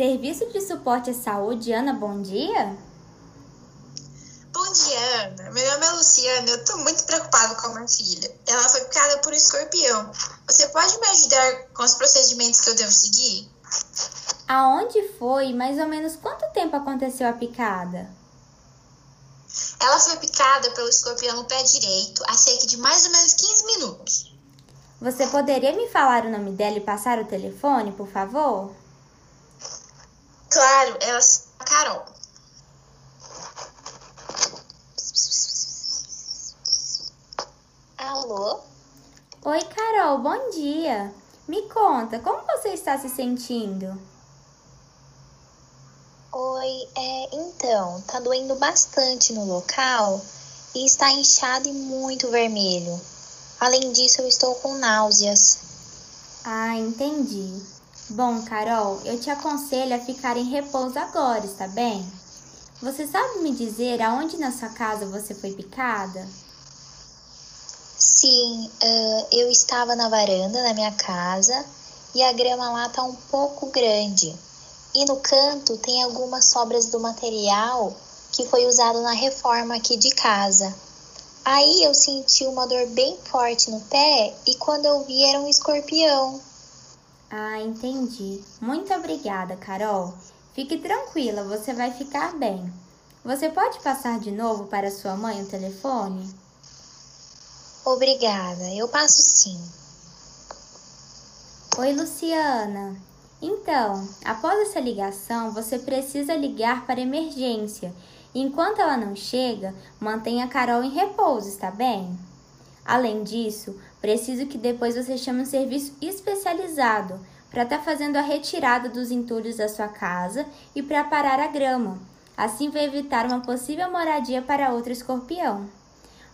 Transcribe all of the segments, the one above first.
Serviço de Suporte à Saúde, Ana, bom dia. Bom dia, Ana. Meu nome é Luciana. Eu tô muito preocupada com a minha filha. Ela foi picada por um escorpião. Você pode me ajudar com os procedimentos que eu devo seguir? Aonde foi? Mais ou menos quanto tempo aconteceu a picada? Ela foi picada pelo escorpião no pé direito há cerca de mais ou menos 15 minutos. Você poderia me falar o nome dela e passar o telefone, por favor? Claro, ela é Carol. Alô? Oi, Carol, bom dia. Me conta, como você está se sentindo? Oi, é, então, tá doendo bastante no local e está inchado e muito vermelho. Além disso, eu estou com náuseas. Ah, entendi. Bom, Carol, eu te aconselho a ficar em repouso agora, está bem? Você sabe me dizer aonde na sua casa você foi picada? Sim, uh, eu estava na varanda da minha casa e a grama lá tá um pouco grande. E no canto tem algumas sobras do material que foi usado na reforma aqui de casa. Aí eu senti uma dor bem forte no pé e quando eu vi era um escorpião. Ah, entendi. Muito obrigada, Carol. Fique tranquila, você vai ficar bem. Você pode passar de novo para sua mãe o telefone? Obrigada, eu passo sim. Oi, Luciana. Então, após essa ligação, você precisa ligar para emergência. Enquanto ela não chega, mantenha a Carol em repouso, está bem? Além disso, preciso que depois você chame um serviço especializado para estar tá fazendo a retirada dos entulhos da sua casa e para parar a grama. Assim vai evitar uma possível moradia para outro escorpião.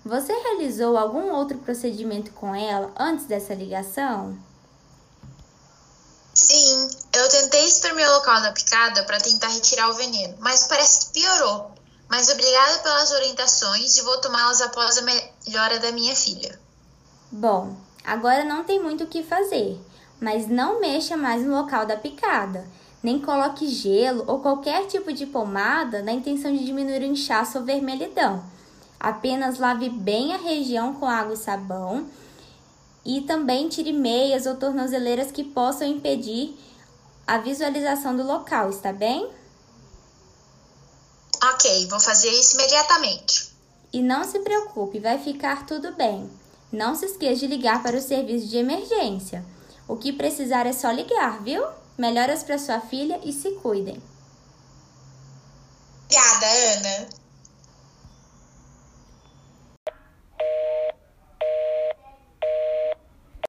Você realizou algum outro procedimento com ela antes dessa ligação? Sim, eu tentei espremer o local da picada para tentar retirar o veneno, mas parece que piorou. Mas obrigada pelas orientações e vou tomá-las após a melhora da minha filha. Bom, agora não tem muito o que fazer, mas não mexa mais no local da picada. Nem coloque gelo ou qualquer tipo de pomada na intenção de diminuir o inchaço ou vermelhidão. Apenas lave bem a região com água e sabão e também tire meias ou tornozeleiras que possam impedir a visualização do local, está bem? Ok, vou fazer isso imediatamente. E não se preocupe, vai ficar tudo bem. Não se esqueça de ligar para o serviço de emergência. O que precisar é só ligar, viu? Melhoras para sua filha e se cuidem. Obrigada, Ana.